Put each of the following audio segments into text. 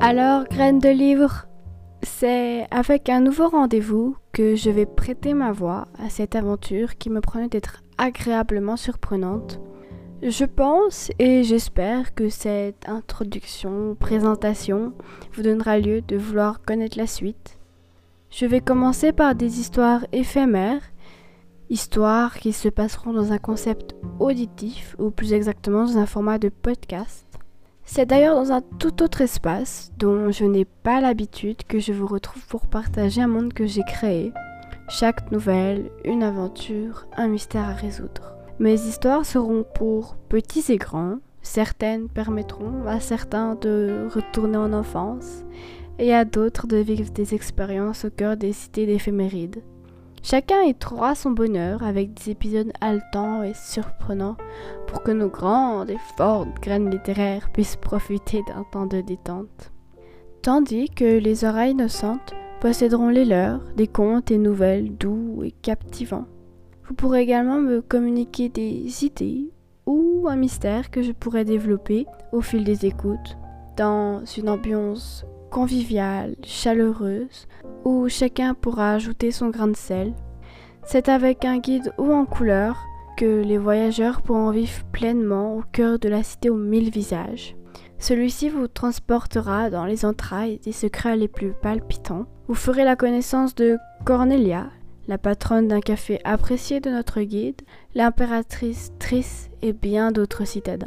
Alors, graine de livre, c'est avec un nouveau rendez-vous que je vais prêter ma voix à cette aventure qui me promet d'être agréablement surprenante. Je pense et j'espère que cette introduction, présentation, vous donnera lieu de vouloir connaître la suite. Je vais commencer par des histoires éphémères, histoires qui se passeront dans un concept auditif ou plus exactement dans un format de podcast. C'est d'ailleurs dans un tout autre espace dont je n'ai pas l'habitude que je vous retrouve pour partager un monde que j'ai créé. Chaque nouvelle, une aventure, un mystère à résoudre. Mes histoires seront pour petits et grands. Certaines permettront à certains de retourner en enfance et à d'autres de vivre des expériences au cœur des cités d'éphémérides. Chacun y trouvera son bonheur avec des épisodes haletants et surprenants pour que nos grandes et fortes graines littéraires puissent profiter d'un temps de détente. Tandis que les oreilles innocentes posséderont les leurs, des contes et nouvelles doux et captivants. Vous pourrez également me communiquer des idées ou un mystère que je pourrais développer au fil des écoutes, dans une ambiance conviviale, chaleureuse, où chacun pourra ajouter son grain de sel. C'est avec un guide ou en couleur que les voyageurs pourront vivre pleinement au cœur de la cité aux mille visages. Celui-ci vous transportera dans les entrailles des secrets les plus palpitants. Vous ferez la connaissance de Cornelia, la patronne d'un café apprécié de notre guide, l'impératrice Triss et bien d'autres citadins.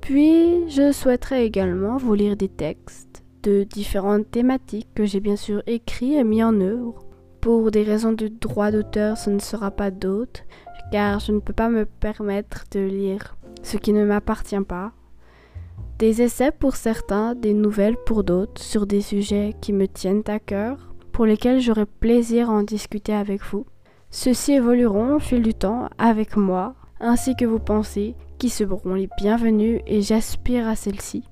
Puis, je souhaiterais également vous lire des textes de différentes thématiques que j'ai bien sûr écrits et mis en œuvre. Pour des raisons de droit d'auteur, ce ne sera pas d'autres, car je ne peux pas me permettre de lire ce qui ne m'appartient pas. Des essais pour certains, des nouvelles pour d'autres, sur des sujets qui me tiennent à cœur, pour lesquels j'aurai plaisir à en discuter avec vous. Ceux-ci évolueront au fil du temps avec moi, ainsi que vos pensées, qui seront les bienvenues et j'aspire à celles-ci.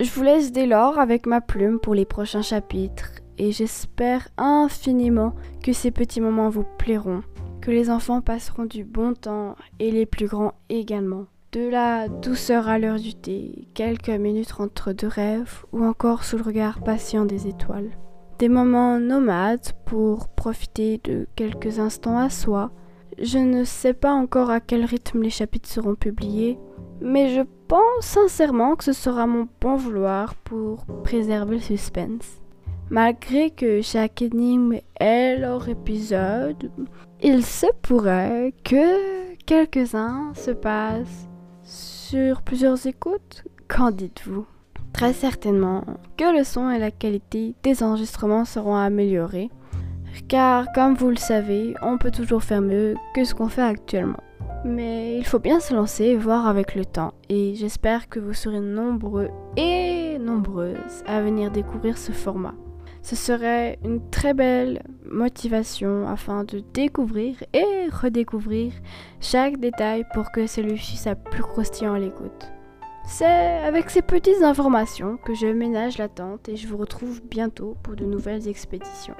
Je vous laisse dès lors avec ma plume pour les prochains chapitres et j'espère infiniment que ces petits moments vous plairont, que les enfants passeront du bon temps et les plus grands également. De la douceur à l'heure du thé, quelques minutes entre deux rêves ou encore sous le regard patient des étoiles. Des moments nomades pour profiter de quelques instants à soi. Je ne sais pas encore à quel rythme les chapitres seront publiés, mais je pense sincèrement que ce sera mon bon vouloir pour préserver le suspense. Malgré que chaque énigme ait leur épisode, il se pourrait que quelques-uns se passent sur plusieurs écoutes. Qu'en dites-vous? Très certainement que le son et la qualité des enregistrements seront améliorés, car comme vous le savez, on peut toujours faire mieux que ce qu'on fait actuellement. Mais il faut bien se lancer et voir avec le temps. Et j'espère que vous serez nombreux et nombreuses à venir découvrir ce format. Ce serait une très belle motivation afin de découvrir et redécouvrir chaque détail pour que celui-ci soit plus croustillant à l'écoute. C'est avec ces petites informations que je ménage l'attente et je vous retrouve bientôt pour de nouvelles expéditions.